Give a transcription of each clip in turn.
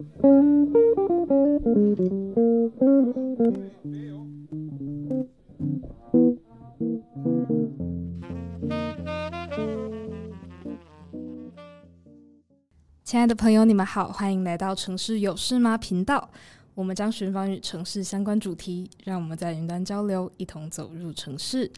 亲爱的朋友，你们好，欢迎来到城市有事吗频道。我们将寻访与城市相关主题，让我们在云端交流，一同走入城市，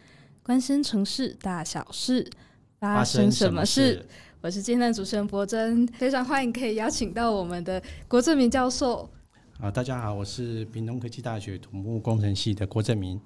关心城市大小事，发生什么事？我是今天的主持人柏真，非常欢迎可以邀请到我们的郭正明教授。啊，大家好，我是屏东科技大学土木工程系的郭正明。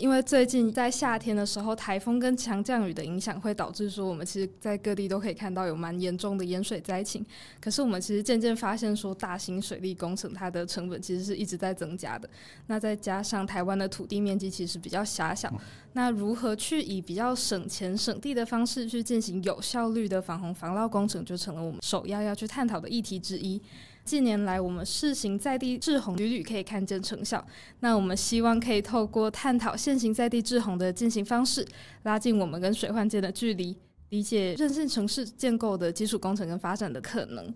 因为最近在夏天的时候，台风跟强降雨的影响，会导致说我们其实，在各地都可以看到有蛮严重的淹水灾情。可是我们其实渐渐发现，说大型水利工程它的成本其实是一直在增加的。那再加上台湾的土地面积其实比较狭小，那如何去以比较省钱省地的方式去进行有效率的防洪防涝工程，就成了我们首要要去探讨的议题之一。近年来，我们试行在地滞洪屡屡可以看见成效。那我们希望可以透过探讨现行在地滞洪的进行方式，拉近我们跟水患间的距离，理解韧性城市建构的基础工程跟发展的可能。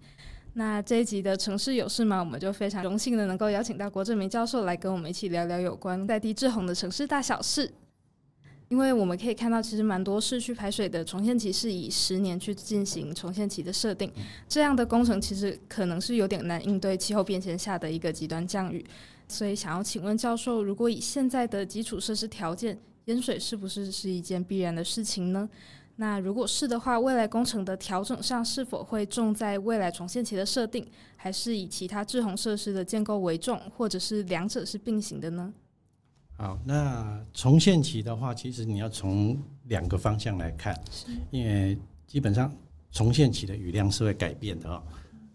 那这一集的城市有事吗？我们就非常荣幸的能够邀请到郭政民教授来跟我们一起聊聊有关在地滞洪的城市大小事。因为我们可以看到，其实蛮多市区排水的重现期是以十年去进行重现期的设定，这样的工程其实可能是有点难应对气候变迁下的一个极端降雨。所以，想要请问教授，如果以现在的基础设施条件，淹水是不是是一件必然的事情呢？那如果是的话，未来工程的调整上是否会重在未来重现期的设定，还是以其他滞洪设施的建构为重，或者是两者是并行的呢？好，那重现期的话，其实你要从两个方向来看，因为基本上重现期的雨量是会改变的哦。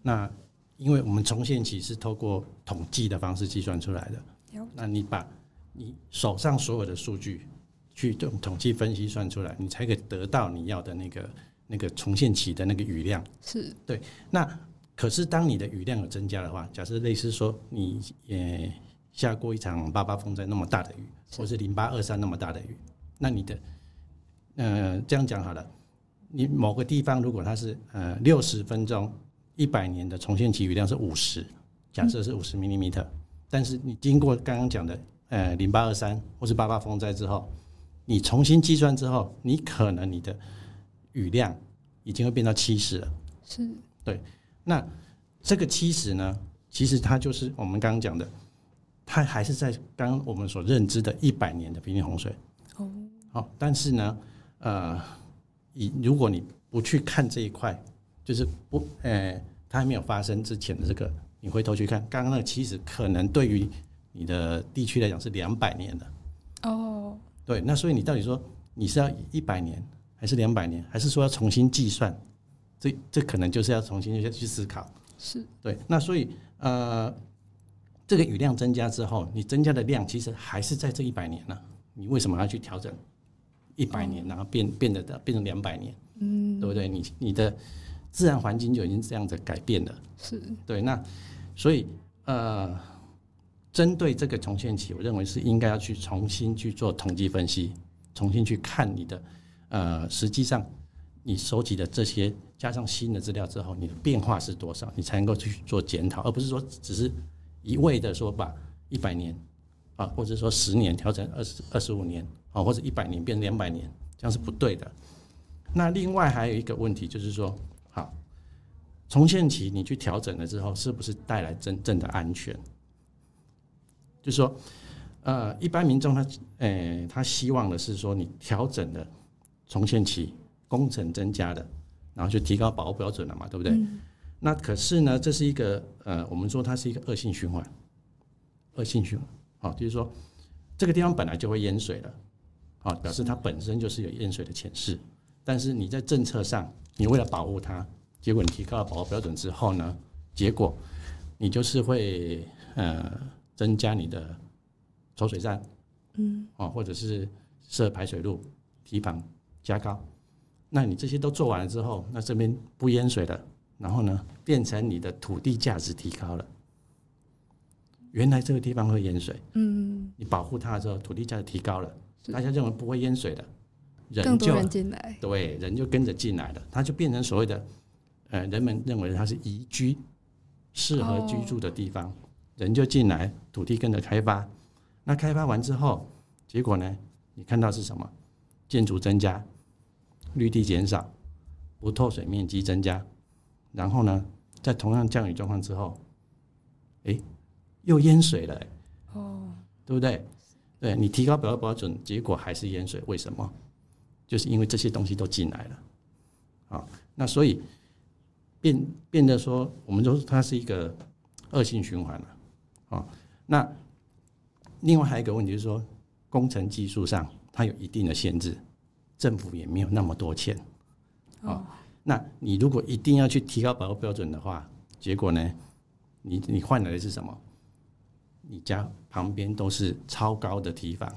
那因为我们重现期是透过统计的方式计算出来的，那你把你手上所有的数据去用统计分析算出来，你才可以得到你要的那个那个重现期的那个雨量。是对。那可是当你的雨量有增加的话，假设类似说你也。下过一场八八风灾那么大的雨，或是零八二三那么大的雨，那你的，呃，这样讲好了，你某个地方如果它是呃六十分钟一百年的重现期雨量是五十，假设是五十 millimeter，但是你经过刚刚讲的呃零八二三或是八八风灾之后，你重新计算之后，你可能你的雨量已经会变到七十了。是，对，那这个七十呢，其实它就是我们刚刚讲的。它还是在刚刚我们所认知的一百年的平均洪水哦，好，但是呢，呃，以如果你不去看这一块，就是不，呃，它还没有发生之前的这个，你回头去看，刚刚那个其实可能对于你的地区来讲是两百年的哦，对，那所以你到底说你是要一百年，还是两百年，还是说要重新计算？这这可能就是要重新去去思考，是对，那所以呃。这个雨量增加之后，你增加的量其实还是在这一百年呢、啊。你为什么要去调整一百年，然后变变得变成两百年？嗯，对不对？你你的自然环境就已经这样子改变了。是对。那所以呃，针对这个重现期，我认为是应该要去重新去做统计分析，重新去看你的呃，实际上你收集的这些加上新的资料之后，你的变化是多少，你才能够去做检讨，而不是说只是。一味的说把一百年啊，或者说十年调整二十二十五年啊，或者一百年变两百年，这样是不对的。那另外还有一个问题就是说，好，重现期你去调整了之后，是不是带来真正的安全？就是说，呃，一般民众他呃他希望的是说，你调整的重现期，工程增加的，然后就提高保护标准了嘛，对不对？嗯那可是呢，这是一个呃，我们说它是一个恶性循环，恶性循环，好，就是说这个地方本来就会淹水了，好，表示它本身就是有淹水的潜势。但是你在政策上，你为了保护它，结果你提高了保护标准之后呢，结果你就是会呃增加你的抽水站，嗯，啊，或者是设排水路、堤防加高。那你这些都做完了之后，那这边不淹水了。然后呢，变成你的土地价值提高了。原来这个地方会淹水，嗯，你保护它的时候，土地价值提高了，大家认为不会淹水的，人就人进来，对，人就跟着进来了，它就变成所谓的，呃，人们认为它是宜居适合居住的地方，哦、人就进来，土地跟着开发。那开发完之后，结果呢？你看到是什么？建筑增加，绿地减少，不透水面积增加，然后呢，在同样降雨状况之后，哎，又淹水了，哦，对不对？对，你提高标准，结果还是淹水，为什么？就是因为这些东西都进来了，啊，那所以变变得说，我们说它是一个恶性循环了，啊，那另外还有一个问题就是说，工程技术上它有一定的限制，政府也没有那么多钱，啊，那你如果一定要去提高保护标准的话，结果呢，你你换来的是什么？你家旁边都是超高的堤防，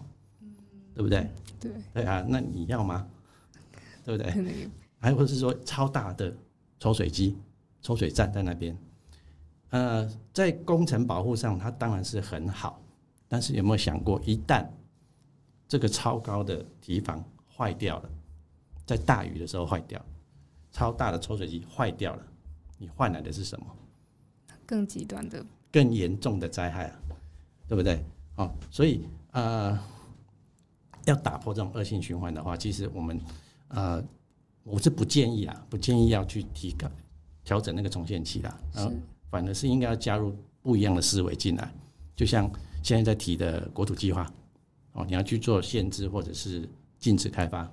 对不对？对对啊，那你要吗？对不对？还或是说超大的抽水机、抽水站在那边，呃，在工程保护上，它当然是很好，但是有没有想过，一旦这个超高的堤防坏掉了，在大雨的时候坏掉，超大的抽水机坏掉了，你换来的是什么？更极端的、更严重的灾害啊！对不对？哦，所以呃，要打破这种恶性循环的话，其实我们呃，我是不建议啊，不建议要去提高调整那个重现期啦，然后反而是应该要加入不一样的思维进来，就像现在在提的国土计划哦，你要去做限制或者是禁止开发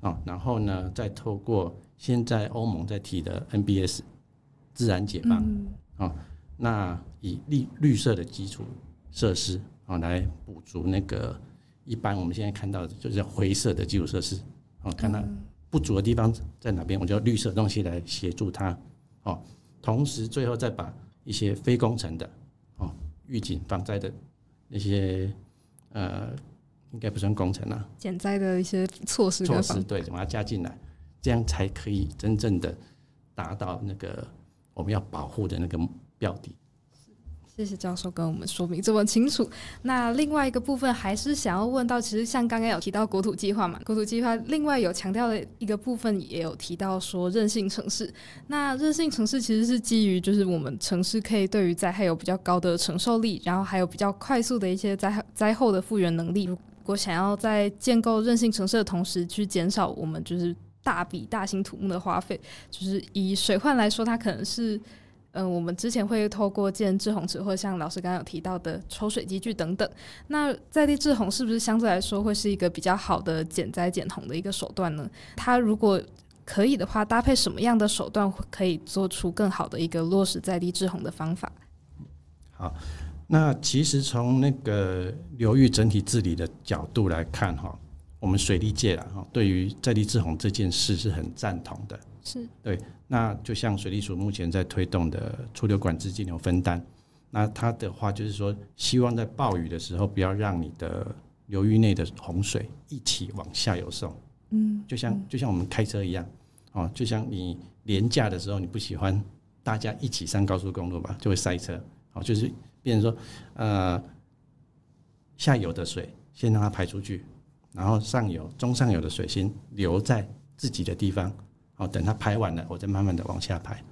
哦，然后呢，再透过现在欧盟在提的 NBS 自然解放。哦。那以绿绿色的基础设施啊，来补足那个一般我们现在看到的就是灰色的基础设施。啊，看到不足的地方在哪边，我就绿色东西来协助它。哦。同时，最后再把一些非工程的哦，预警防灾的那些呃，应该不算工程啊，减灾的一些措施措施，对，把它加进来，这样才可以真正的达到那个我们要保护的那个。标的，谢谢教授跟我们说明这么清楚。那另外一个部分还是想要问到，其实像刚刚有提到国土计划嘛，国土计划另外有强调的一个部分，也有提到说韧性城市。那韧性城市其实是基于就是我们城市可以对于灾害有比较高的承受力，然后还有比较快速的一些灾灾后的复原能力。如果想要在建构韧性城市的同时，去减少我们就是大笔大型土木的花费，就是以水患来说，它可能是。嗯，我们之前会透过建制洪池，或像老师刚刚有提到的抽水机具等等。那在地制洪是不是相对来说会是一个比较好的减灾减洪的一个手段呢？它如果可以的话，搭配什么样的手段可以做出更好的一个落实在地滞洪的方法？好，那其实从那个流域整体治理的角度来看，哈，我们水利界啊，哈，对于在地治洪这件事是很赞同的。是对，那就像水利署目前在推动的出流管制、径流分担，那它的话就是说，希望在暴雨的时候，不要让你的流域内的洪水一起往下游送。嗯，就像就像我们开车一样，哦，就像你连假的时候，你不喜欢大家一起上高速公路吧，就会塞车。哦，就是变成说，呃，下游的水先让它排出去，然后上游、中上游的水先留在自己的地方。好，等它排完了，我再慢慢的往下排。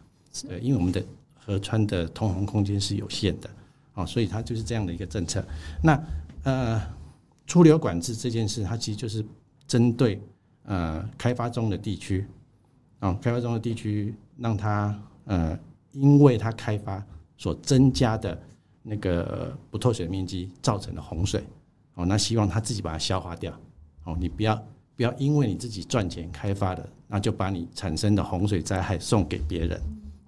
对，因为我们的河川的通航空间是有限的，哦，所以它就是这样的一个政策。那呃，出流管制这件事，它其实就是针对呃开发中的地区，啊，开发中的地区，让它呃，因为它开发所增加的那个不透水面积造成的洪水，哦，那希望它自己把它消化掉。哦，你不要不要因为你自己赚钱开发的。那就把你产生的洪水灾害送给别人，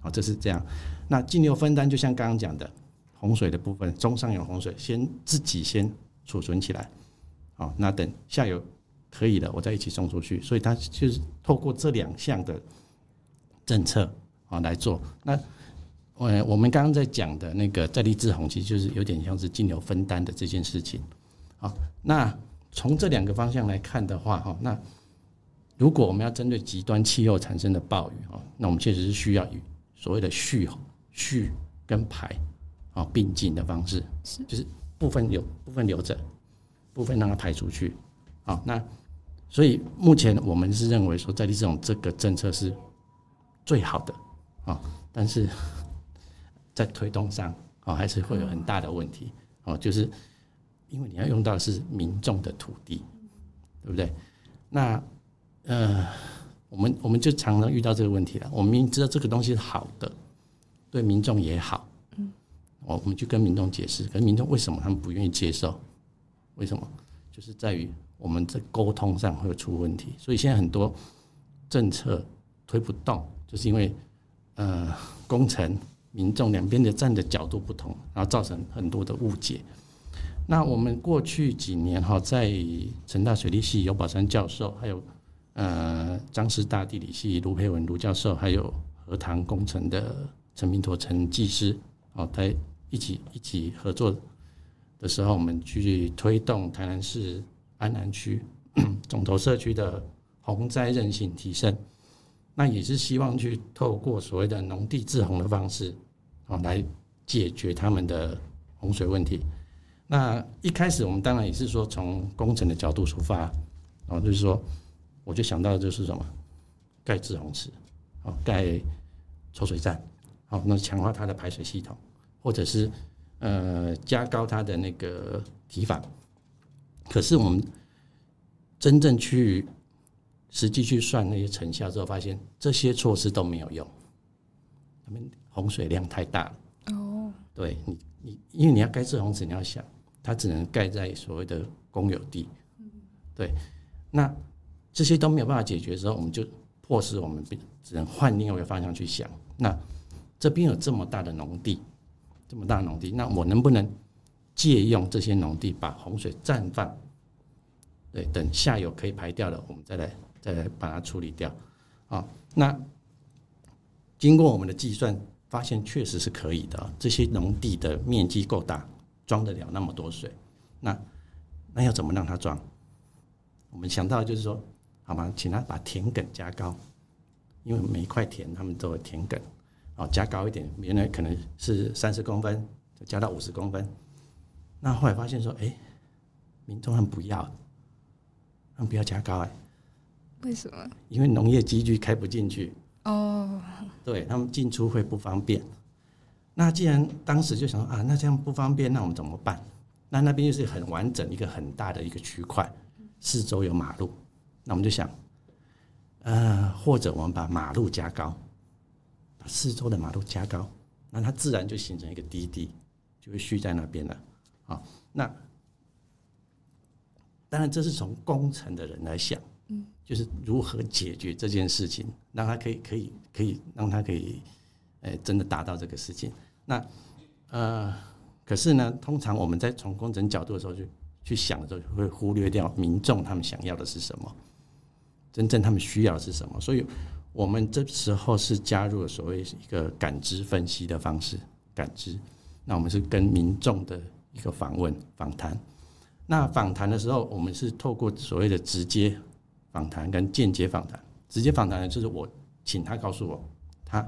好，这是这样。那径流分担就像刚刚讲的，洪水的部分，中上游洪水先自己先储存起来，好，那等下游可以了，我再一起送出去。所以它就是透过这两项的政策啊来做。那呃，我们刚刚在讲的那个在地滞洪，其实就是有点像是径流分担的这件事情。好，那从这两个方向来看的话，哈，那。如果我们要针对极端气候产生的暴雨哈，那我们确实是需要以所谓的蓄蓄跟排啊并进的方式，就是部分留部分留着，部分让它排出去啊。那所以目前我们是认为说，在地这种这个政策是最好的啊，但是 在推动上啊，还是会有很大的问题哦，就是因为你要用到的是民众的土地，对不对？那呃，我们我们就常常遇到这个问题了。我们明知道这个东西是好的，对民众也好，嗯，我我们就跟民众解释，可是民众为什么他们不愿意接受？为什么？就是在于我们在沟通上会出问题，所以现在很多政策推不动，就是因为呃工程、民众两边的站的角度不同，然后造成很多的误解。那我们过去几年哈，在成大水利系尤宝山教授，还有呃彰师大地理系卢培文卢教授，还有荷塘工程的陈明陀陈技师，哦，在一起一起合作。的时候，我们去推动台南市安南区 总头社区的洪灾韧性提升，那也是希望去透过所谓的农地滞洪的方式，啊，来解决他们的洪水问题。那一开始我们当然也是说从工程的角度出发，啊，就是说，我就想到的就是什么，盖滞洪池，哦，盖抽水站，好，那强化它的排水系统，或者是。呃，加高它的那个堤防，可是我们真正去实际去算那些成效之后，发现这些措施都没有用，他们洪水量太大了。哦，对你，你因为你要盖滞洪池，你要想它只能盖在所谓的公有地，对，那这些都没有办法解决的时候，我们就迫使我们只能换另外一个方向去想。那这边有这么大的农地。这么大农地，那我能不能借用这些农地把洪水暂放？对，等下游可以排掉了，我们再来再来把它处理掉。啊，那经过我们的计算，发现确实是可以的。这些农地的面积够大，装得了那么多水。那那要怎么让它装？我们想到就是说，好吗？请他把田埂加高，因为每一块田他们都有田埂。哦，加高一点，原来可能是三十公分，就加到五十公分。那后来发现说，哎、欸，民众他们不要，他们不要加高哎、欸。为什么？因为农业机具开不进去。哦。对他们进出会不方便。那既然当时就想说啊，那这样不方便，那我们怎么办？那那边又是很完整一个很大的一个区块，四周有马路，那我们就想，呃，或者我们把马路加高。把四周的马路加高，那它自然就形成一个低地，就会蓄在那边了。好，那当然这是从工程的人来想，嗯，就是如何解决这件事情，让它可以可以可以让它可以，诶，真的达到这个事情。那呃，可是呢，通常我们在从工程角度的时候，就去想的时候，会忽略掉民众他们想要的是什么，真正他们需要的是什么，所以。我们这时候是加入了所谓一个感知分析的方式，感知。那我们是跟民众的一个访问访谈。那访谈的时候，我们是透过所谓的直接访谈跟间接访谈。直接访谈呢，就是我请他告诉我他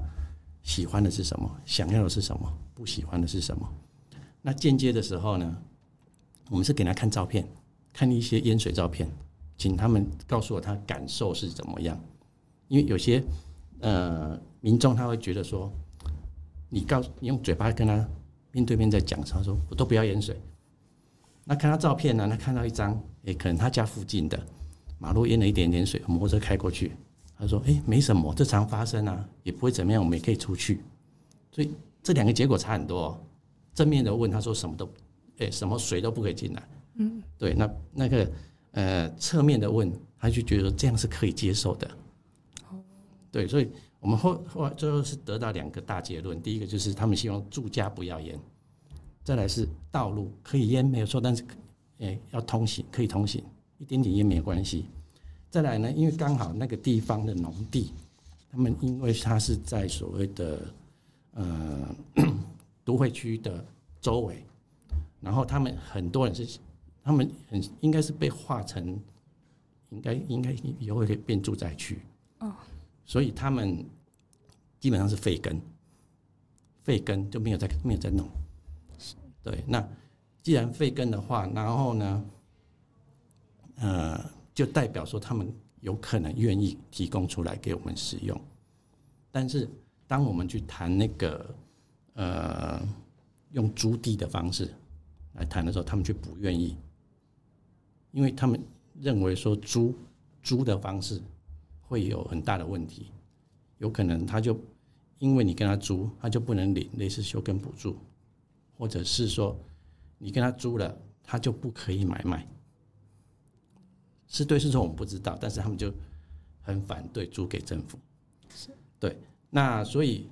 喜欢的是什么，想要的是什么，不喜欢的是什么。那间接的时候呢，我们是给他看照片，看一些淹水照片，请他们告诉我他感受是怎么样。因为有些呃民众他会觉得说，你告你用嘴巴跟他面对面在讲，他说我都不要淹水。那看他照片呢，他看到一张，诶，可能他家附近的马路淹了一点点水，摩托车开过去，他说，诶，没什么，这常发生啊，也不会怎么样，我们也可以出去。所以这两个结果差很多哦。正面的问他说什么都，诶，什么水都不可以进来。嗯，对，那那个呃侧面的问，他就觉得这样是可以接受的。对，所以我们后后来最后是得到两个大结论。第一个就是他们希望住家不要淹，再来是道路可以淹没有错，但是诶要通行可以通行，一点点淹没关系。再来呢，因为刚好那个地方的农地，他们因为它是在所谓的呃 都会区的周围，然后他们很多人是他们很应该是被划成应该应该以后会变住宅区哦。所以他们基本上是废耕，废耕就没有在没有在弄。对，那既然废耕的话，然后呢，呃，就代表说他们有可能愿意提供出来给我们使用。但是当我们去谈那个呃用租地的方式来谈的时候，他们却不愿意，因为他们认为说租租的方式会有很大的问题，有可能他就因为你跟他租，他就不能领类似休耕补助，或者是说你跟他租了，他就不可以买卖。是对是错我们不知道，但是他们就很反对租给政府。是，对。那所以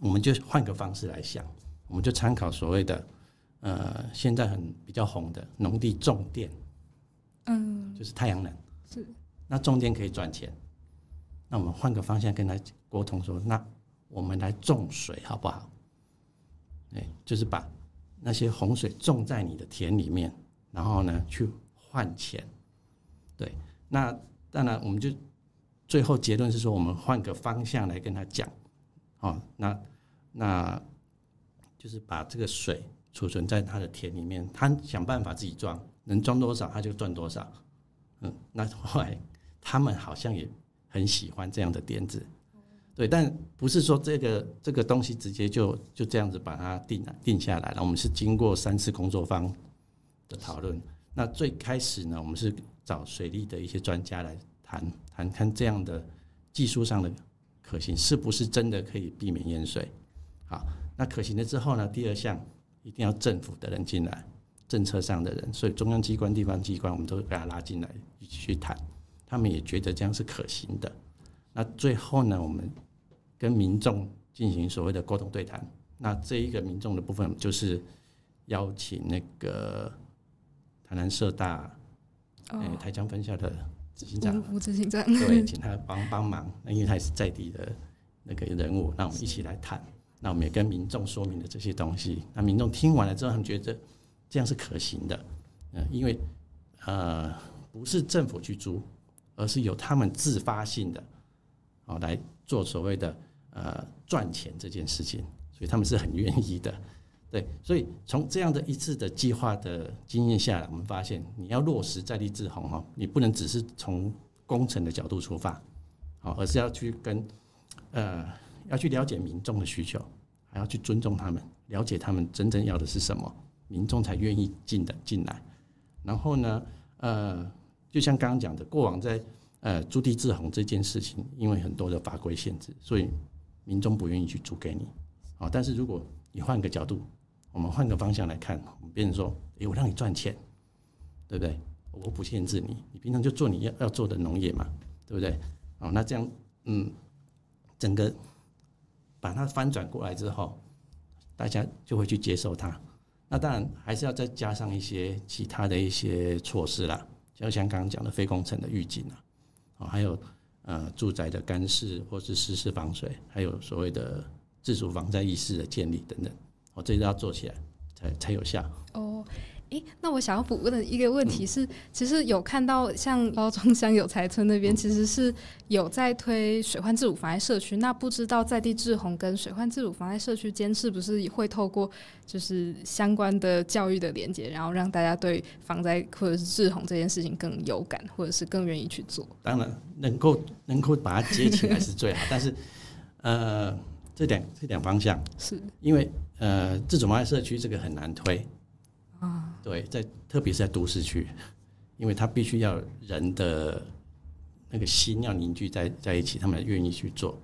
我们就换个方式来想，我们就参考所谓的呃现在很比较红的农地种电，嗯，就是太阳能。是。那种电可以赚钱，那我们换个方向跟他沟通说，那我们来种水好不好？哎，就是把那些洪水种在你的田里面，然后呢去换钱。对，那当然，我们就最后结论是说，我们换个方向来跟他讲，哦，那那就是把这个水储存在他的田里面，他想办法自己装，能装多少他就赚多少。嗯，那后来他们好像也很喜欢这样的点子，对，但不是说这个这个东西直接就就这样子把它定定下来了，我们是经过三次工作坊的讨论。那最开始呢，我们是。找水利的一些专家来谈谈，看这样的技术上的可行，是不是真的可以避免淹水？好，那可行了之后呢，第二项一定要政府的人进来，政策上的人，所以中央机关、地方机关，我们都把他拉进来一起去谈，他们也觉得这样是可行的。那最后呢，我们跟民众进行所谓的沟通对谈。那这一个民众的部分，就是邀请那个台南社大。哎，台江分校的执行长吴执行长，对，请他帮帮忙。那因为他也是在地的那个人物，那我们一起来谈。那我们也跟民众说明了这些东西。那民众听完了之后，他们觉得这样是可行的。嗯，因为呃，不是政府去租，而是由他们自发性的哦来做所谓的呃赚钱这件事情，所以他们是很愿意的。对，所以从这样的一次的计划的经验下来，我们发现你要落实在地滞洪哈，你不能只是从工程的角度出发，好，而是要去跟呃要去了解民众的需求，还要去尊重他们，了解他们真正要的是什么，民众才愿意进的进来。然后呢，呃，就像刚刚讲的，过往在呃租地滞洪这件事情，因为很多的法规限制，所以民众不愿意去租给你。好，但是如果你换个角度，我们换个方向来看，我们变成说，诶，我让你赚钱，对不对？我不限制你，你平常就做你要要做的农业嘛，对不对？哦，那这样，嗯，整个把它翻转过来之后，大家就会去接受它。那当然还是要再加上一些其他的一些措施啦，就像刚刚讲的非工程的预警啊，哦，还有呃住宅的干式或是湿式防水，还有所谓的自主防灾意识的建立等等。我这都要做起来，才才有效。哦，诶，那我想要补问的一个问题是，嗯、其实有看到像高中乡有才村那边，其实是有在推水患自主防灾社区。那不知道在地滞洪跟水患自主防灾社区间是不是也会透过就是相关的教育的连接，然后让大家对防灾或者是滞洪这件事情更有感，或者是更愿意去做？当然，能够能够把它接起来是最好，但是呃。这两这两方向 是因为呃，自主防灾社区这个很难推啊，对，在特别是在都市区，因为它必须要人的那个心要凝聚在在一起，他们愿意去做。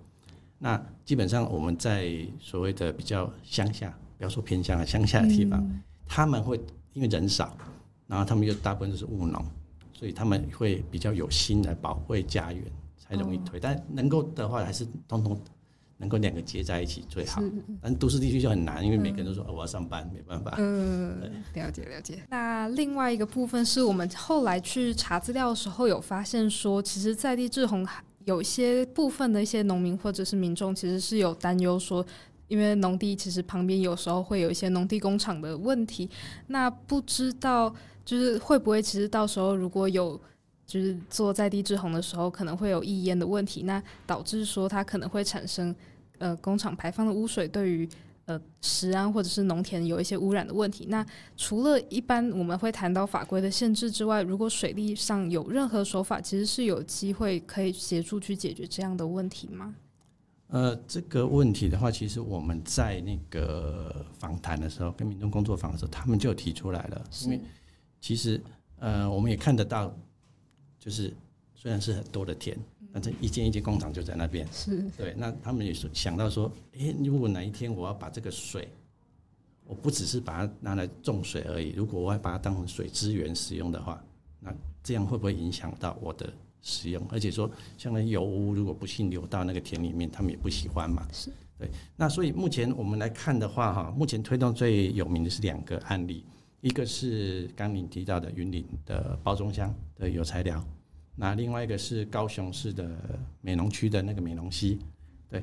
那基本上我们在所谓的比较乡下，不要说偏乡啊，乡下的地方，嗯、他们会因为人少，然后他们又大部分都是务农，所以他们会比较有心来保卫家园，才容易推。哦、但能够的话，还是通通。能够两个结在一起最好，但都市地区就很难，因为每个人都说、嗯哦、我要上班，没办法。嗯，了解了解。那另外一个部分是我们后来去查资料的时候有发现说，其实在地志红有一些部分的一些农民或者是民众其实是有担忧说，因为农地其实旁边有时候会有一些农地工厂的问题，那不知道就是会不会其实到时候如果有。就是做在地制洪的时候，可能会有溢烟的问题，那导致说它可能会产生呃工厂排放的污水，对于呃食安或者是农田有一些污染的问题。那除了一般我们会谈到法规的限制之外，如果水利上有任何手法，其实是有机会可以协助去解决这样的问题吗？呃，这个问题的话，其实我们在那个访谈的时候，跟民众工作坊的时候，他们就提出来了。因为其实呃，我们也看得到，就是虽然是很多的田，但是一间一间工厂就在那边。是对。那他们也是想到说，诶，如果哪一天我要把这个水，我不只是把它拿来种水而已，如果我要把它当成水资源使用的话，那这样会不会影响到我的？使用，而且说像那油污，如果不幸流到那个田里面，他们也不喜欢嘛。是对。那所以目前我们来看的话，哈，目前推动最有名的是两个案例，一个是刚您提到的云林的褒忠乡的有材寮，那另外一个是高雄市的美浓区的那个美浓溪。对。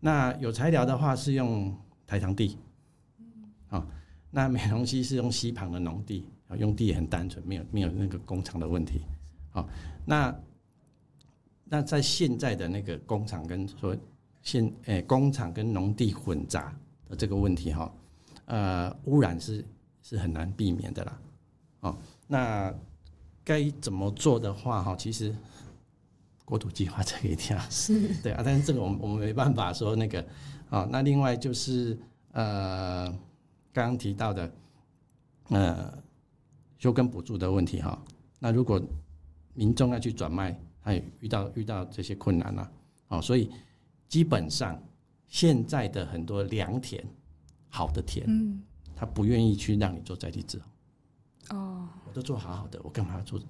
那有材寮的话是用台糖地，好，那美浓溪是用溪旁的农地，啊用地也很单纯，没有没有那个工厂的问题。好，那。那在现在的那个工厂跟说现诶、工厂跟农地混杂的这个问题哈，呃，污染是是很难避免的啦。哦，那该怎么做的话哈，其实国土计划这个一定要是对啊，但是这个我们我们没办法说那个啊。那另外就是呃，刚刚提到的呃休耕补助的问题哈，那如果民众要去转卖。他也遇到遇到这些困难了，哦，所以基本上现在的很多良田，好的田，嗯，他不愿意去让你做在地治疗，哦，我都做好好的，我干嘛要做，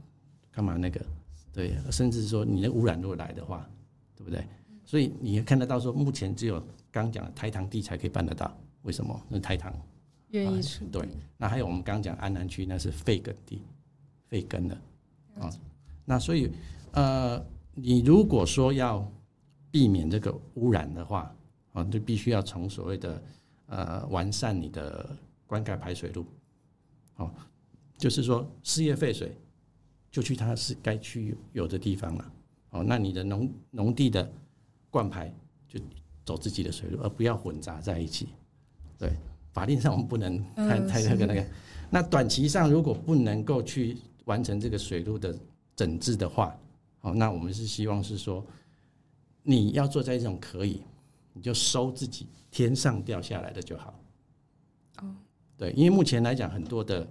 干嘛那个，对，甚至说你的污染如果来的话，对不对？所以你也看得到说，目前只有刚讲的台糖地才可以办得到，为什么？那台糖愿意出，对，那还有我们刚讲安南区那是废耕地，废耕的，啊，那所以。呃，你如果说要避免这个污染的话，啊，就必须要从所谓的呃完善你的灌溉排水路，好，就是说事业废水就去它是该去有的地方了，哦，那你的农农地的灌排就走自己的水路，而不要混杂在一起。对，法令上我们不能太太那个那个。那短期上如果不能够去完成这个水路的整治的话，好，那我们是希望是说，你要做在这种可以，你就收自己天上掉下来的就好。哦，对，因为目前来讲，很多的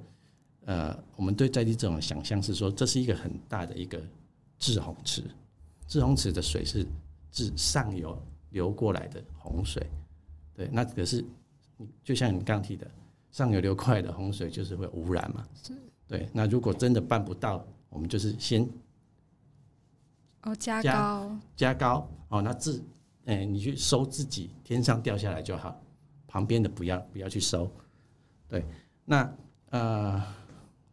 呃，我们对在地这种想象是说，这是一个很大的一个滞洪池，滞洪池的水是自上游流过来的洪水。对，那可是你就像你刚提的，上游流过来的洪水就是会污染嘛。是。对，那如果真的办不到，我们就是先。哦，加高加高哦，那自哎、欸，你去收自己天上掉下来就好，旁边的不要不要去收。对，那呃，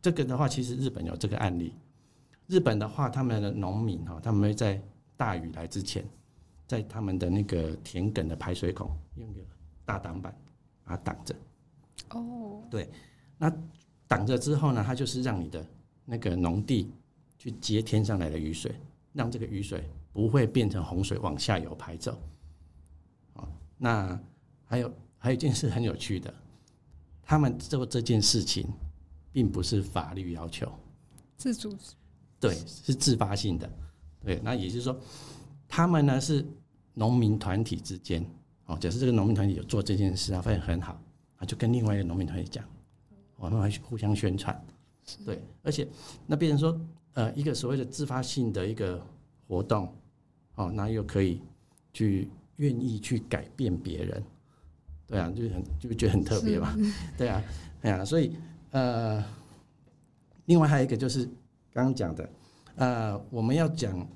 这个的话，其实日本有这个案例。日本的话，他们的农民哈，他们会在大雨来之前，在他们的那个田埂的排水孔用个大挡板把它挡着。哦，对，那挡着之后呢，它就是让你的那个农地去接天上来的雨水。让这个雨水不会变成洪水往下游排走。那还有还有一件事很有趣的，他们做这件事情并不是法律要求，自主，对，是自发性的，对。那也就是说，他们呢是农民团体之间，哦，假设这个农民团体有做这件事，啊发现很好，啊，就跟另外一个农民团体讲，我们还互相宣传，对，而且那变成说。呃，一个所谓的自发性的一个活动，哦，那又可以去愿意去改变别人，对啊，就很就觉得很特别嘛，对啊，哎呀，所以呃，另外还有一个就是刚刚讲的，呃，我们要讲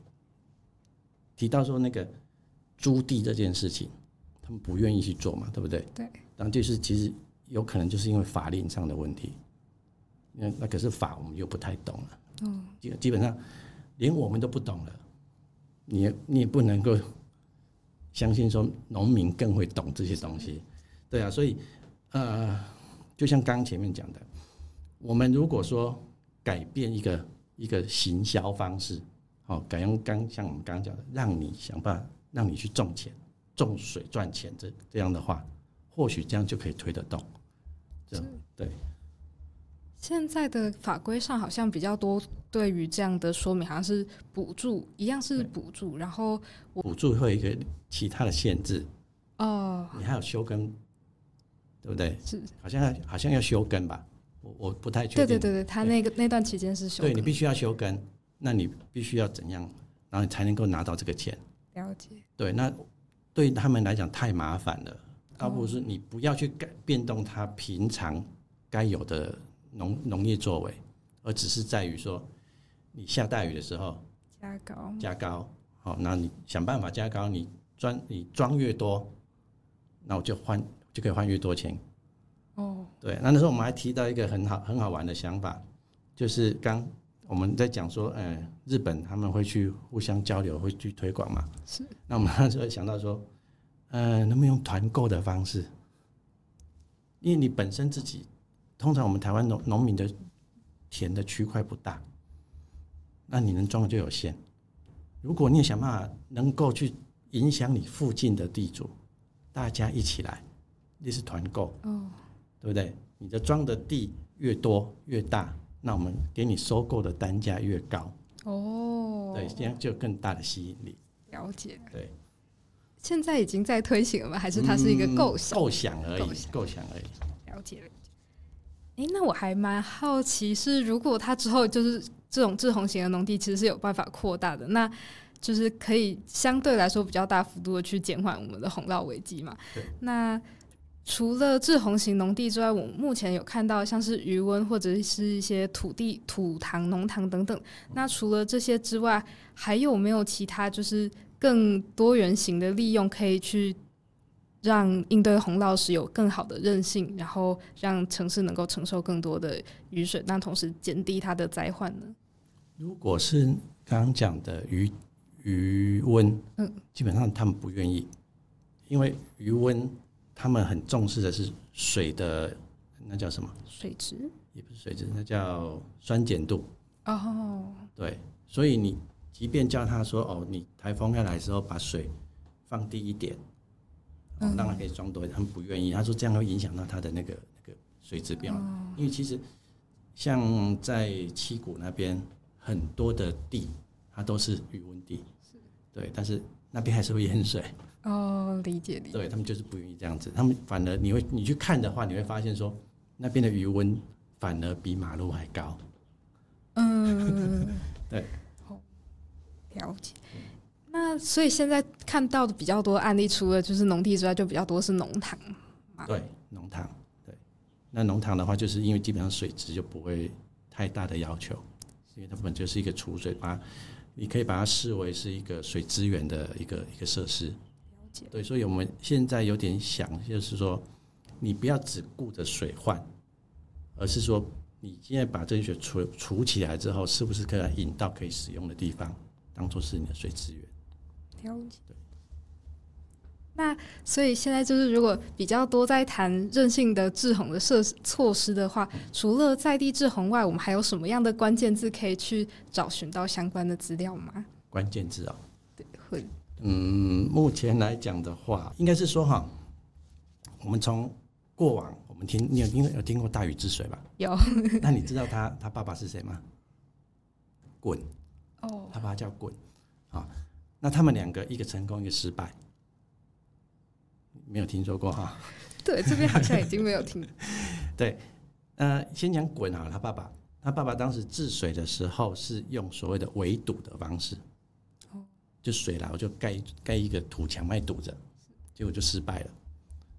提到说那个租地这件事情，他们不愿意去做嘛，对不对？对，然后就是其实有可能就是因为法令上的问题，那那可是法我们又不太懂了。嗯，基基本上连我们都不懂了，你也你也不能够相信说农民更会懂这些东西，对啊，所以呃，就像刚前面讲的，我们如果说改变一个一个行销方式，好，改用刚像我们刚刚讲的，让你想办法让你去种钱、种水赚钱，这这样的话，或许这样就可以推得动，这样对。现在的法规上好像比较多对于这样的说明，好像是补助，一样是补助，然后补助会有一个其他的限制哦，你还有休耕，对不对？是，好像好像要休耕吧？我我不太确定。对对对对，他那个那段期间是休耕，对你必须要休耕，那你必须要怎样，然后你才能够拿到这个钱？了解。对，那对他们来讲太麻烦了，倒不如是你不要去改变动他平常该有的。农农业作为，而只是在于说，你下大雨的时候加高加高，好，那你想办法加高，你装你装越多，那我就换就可以换越多钱。哦，对，那那时候我们还提到一个很好很好玩的想法，就是刚我们在讲说，呃，日本他们会去互相交流，会去推广嘛。是。那我们那时候想到说，呃，能不能用团购的方式？因为你本身自己。通常我们台湾农农民的田的区块不大，那你能装的就有限。如果你也想办法能够去影响你附近的地主，大家一起来，那是团购，哦，对不对？你的装的地越多越大，那我们给你收购的单价越高，哦，对，这样就有更大的吸引力。了解，对。现在已经在推行了吗？还是它是一个构想？构想而已，构想而已。了解了。哎，那我还蛮好奇，是如果它之后就是这种滞洪型的农地，其实是有办法扩大的，那就是可以相对来说比较大幅度的去减缓我们的洪涝危机嘛？对。那除了滞洪型农地之外，我目前有看到像是余温或者是一些土地土塘、农塘等等。那除了这些之外，还有没有其他就是更多元型的利用可以去？让应对洪涝时有更好的韧性，然后让城市能够承受更多的雨水，但同时减低它的灾患呢？如果是刚刚讲的余余温，嗯，基本上他们不愿意，因为鱼塭他们很重视的是水的，那叫什么？水质？也不是水质，那叫酸碱度。哦，对，所以你即便叫他说哦，你台风要来的时候把水放低一点。让它可以装多一点，他们不愿意。他说这样会影响到他的那个那个水质变化。因为其实像在七股那边很多的地，它都是余温地，对，但是那边还是会淹水。哦，理解理解。对，他们就是不愿意这样子，他们反而你会你去看的话，你会发现说那边的余温反而比马路还高。嗯，对。好，了解。那所以现在看到的比较多案例，除了就是农地之外，就比较多是农塘。对，农塘。对，那农塘的话，就是因为基本上水质就不会太大的要求，因为它本就是一个储水，把你可以把它视为是一个水资源的一个一个设施。对，所以我们现在有点想，就是说，你不要只顾着水患，而是说，你现在把这些水储储起来之后，是不是可以引到可以使用的地方，当做是你的水资源？了解。那所以现在就是，如果比较多在谈韧性的制洪的设施措施的话，除了在地制洪外，我们还有什么样的关键字可以去找寻到相关的资料吗？关键字啊，对，会。嗯，目前来讲的话，应该是说哈，我们从过往我们听，你有听有听过大禹治水吧？有。那你知道他他爸爸是谁吗？鲧。哦。他爸爸叫鲧啊。那他们两个，一个成功，一个失败，没有听说过哈？对，这边好像已经没有听。对，呃，先讲鯀啊，他爸爸，他爸爸当时治水的时候是用所谓的围堵的方式，哦，就水来我就盖盖一个土墙来堵着，结果就失败了。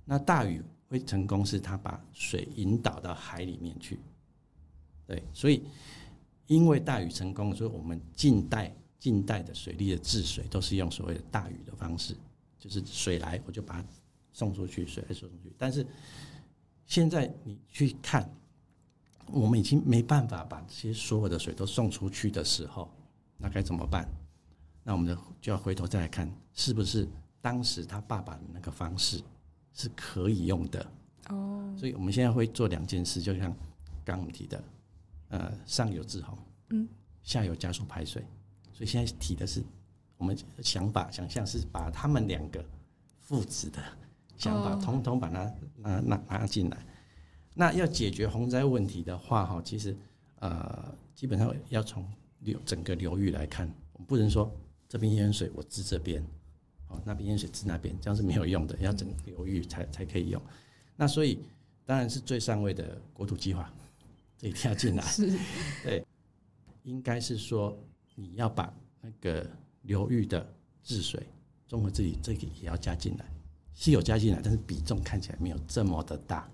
那大禹会成功，是他把水引导到海里面去。对，所以因为大禹成功，所以我们近代。近代的水利的治水都是用所谓的大禹的方式，就是水来我就把它送出去，水来送出去。但是现在你去看，我们已经没办法把这些所有的水都送出去的时候，那该怎么办？那我们就要回头再来看，是不是当时他爸爸的那个方式是可以用的？哦，所以我们现在会做两件事，就像刚我们提的，呃，上游滞洪，嗯，下游加速排水。所以现在提的是，我们想法想象是把他们两个父子的想法，统统把它拿拿拿进来。那要解决洪灾问题的话，哈，其实呃，基本上要从流整个流域来看，我们不能说这边淹水我治这边，哦，那边淹水治那边，这样是没有用的，要整个流域才才可以用。那所以当然是最上位的国土计划，这一定要进来。是，对，应该是说你要把那个流域的治水、综合治理这个也要加进来，是有加进来，但是比重看起来没有这么的大。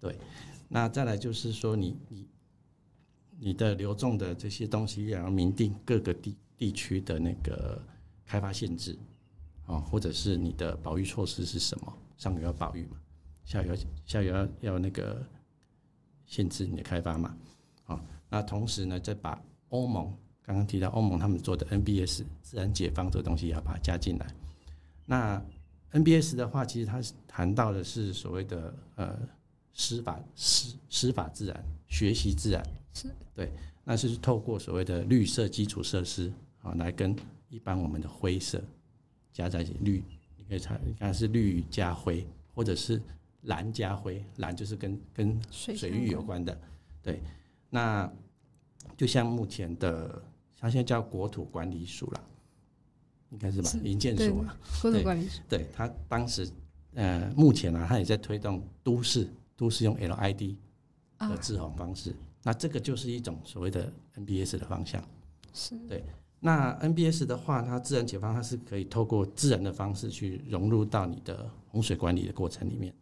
对，那再来就是说你，你你你的流动的这些东西，要明定各个地地区的那个开发限制，啊，或者是你的保育措施是什么？上游要保育嘛，下游下游要要那个限制你的开发嘛，啊，那同时呢，再把欧盟刚刚提到欧盟他们做的 NBS 自然解放这个东西也，要把它加进来。那 NBS 的话，其实它谈到的是所谓的呃。司法师司法自然学习自然是对，那是透过所谓的绿色基础设施啊，来跟一般我们的灰色加在一起，绿你可以查，你看是绿加灰，或者是蓝加灰，蓝就是跟跟水域有关的，对。那就像目前的，它现在叫国土管理署了，应该是吧？营建署嘛，国土管理署。对，他当时呃，目前呢、啊，他也在推动都市。都市用 LID 的制洪方式，那这个就是一种所谓的 NBS 的方向。是对。那 NBS 的话，它自然解放，它是可以透过自然的方式去融入到你的洪水管理的过程里面，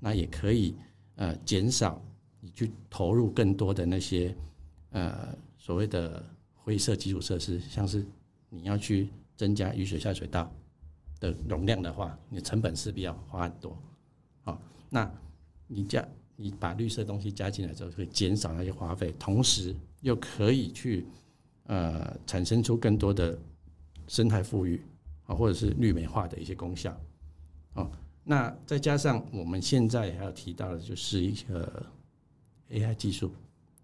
那也可以呃减少你去投入更多的那些呃所谓的灰色基础设施，像是你要去增加雨水下水道的容量的话，你成本势必要花很多。好，那。你加你把绿色东西加进来之后，会减少那些花费，同时又可以去呃产生出更多的生态富裕啊，或者是绿美化的一些功效。哦，那再加上我们现在还要提到的，就是一个 AI 技术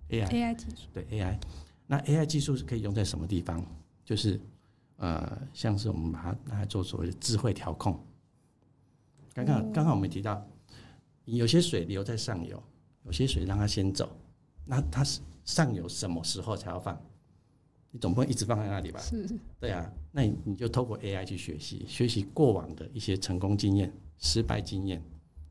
，AI AI 技术，对 AI。那 AI 技术是可以用在什么地方？就是呃，像是我们把它拿来做所谓的智慧调控。刚刚刚刚我们提到。有些水留在上游，有些水让它先走，那它是上游什么时候才要放？你总不能一直放在那里吧？是，对啊，那你你就透过 AI 去学习，学习过往的一些成功经验、失败经验，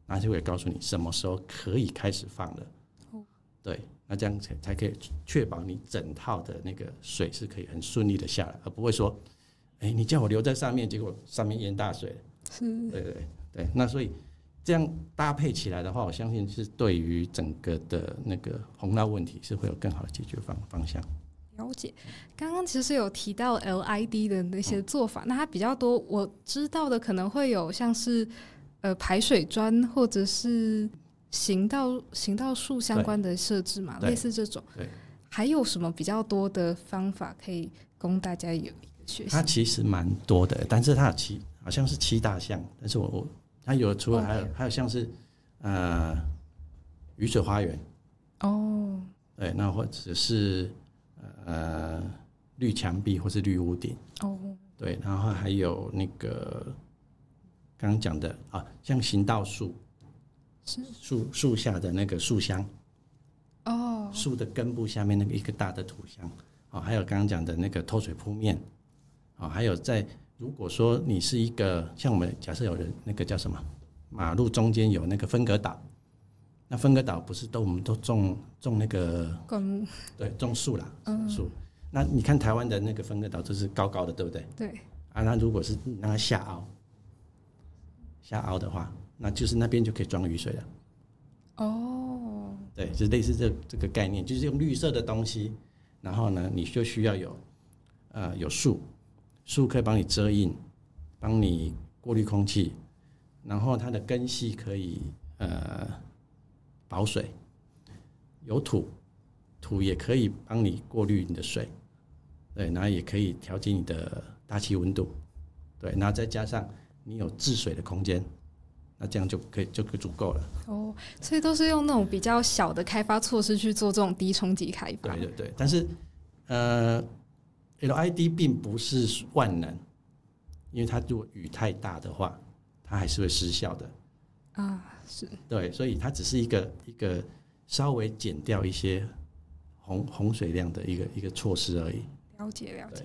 那就会告诉你什么时候可以开始放了。哦，对，那这样才才可以确保你整套的那个水是可以很顺利的下来，而不会说，哎，你叫我留在上面，结果上面淹大水。是，对对对，那所以。这样搭配起来的话，我相信是对于整个的那个洪涝问题是会有更好的解决方方向。了解，刚刚其实有提到 LID 的那些做法，嗯、那它比较多，我知道的可能会有像是呃排水砖或者是行道行道树相关的设置嘛，类似这种。对，还有什么比较多的方法可以供大家有一个学习？它其实蛮多的，但是它有七好像是七大项，但是我我。它有除了还有还有像是呃雨水花园哦，对，那或者是呃绿墙壁或是绿屋顶。哦，对，然后还有那个刚刚讲的啊，像行道树。树树下的那个树箱。哦，树的根部下面那个一个大的土箱。啊，还有刚刚讲的那个透水铺面。啊，还有在。如果说你是一个像我们假设有人那个叫什么马路中间有那个分隔岛，那分割岛不是都我们都种种那个木 对，种树啦，树。那你看台湾的那个分割岛就是高高的，对不对？对。啊，那如果是让它下凹，下凹的话，那就是那边就可以装雨水了。哦。对，就类似这这个概念，就是用绿色的东西，然后呢，你就需要有呃有树。树可以帮你遮荫，帮你过滤空气，然后它的根系可以呃保水，有土，土也可以帮你过滤你的水，对，然后也可以调节你的大气温度，对，然后再加上你有治水的空间，那这样就可以就可以足够了。哦，所以都是用那种比较小的开发措施去做这种低冲击开发。对对对，但是呃。LID 并不是万能，因为它如果雨太大的话，它还是会失效的。啊，是对，所以它只是一个一个稍微减掉一些洪洪水量的一个一个措施而已。了解了解，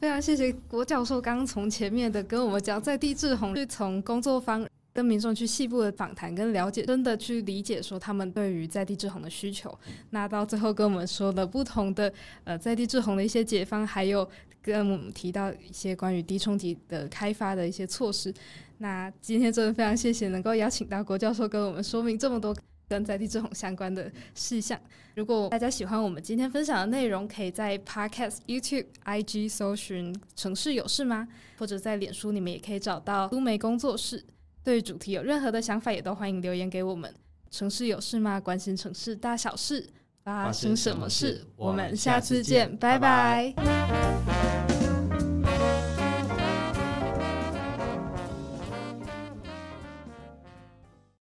非常谢谢郭教授刚刚从前面的跟我们讲在地志洪，是从工作方。跟民众去细部的访谈跟了解，真的去理解说他们对于在地滞洪的需求。那到最后跟我们说了不同的呃在地滞洪的一些解方，还有跟我们提到一些关于低冲击的开发的一些措施。那今天真的非常谢谢能够邀请到郭教授跟我们说明这么多跟在地滞洪相关的事项。如果大家喜欢我们今天分享的内容，可以在 Podcast、YouTube、IG 搜寻“城市有事吗”，或者在脸书你们也可以找到都媒工作室。对主题有任何的想法，也都欢迎留言给我们。城市有事吗？关心城市大小事，发生什么事？我们下次见，拜拜。拜拜。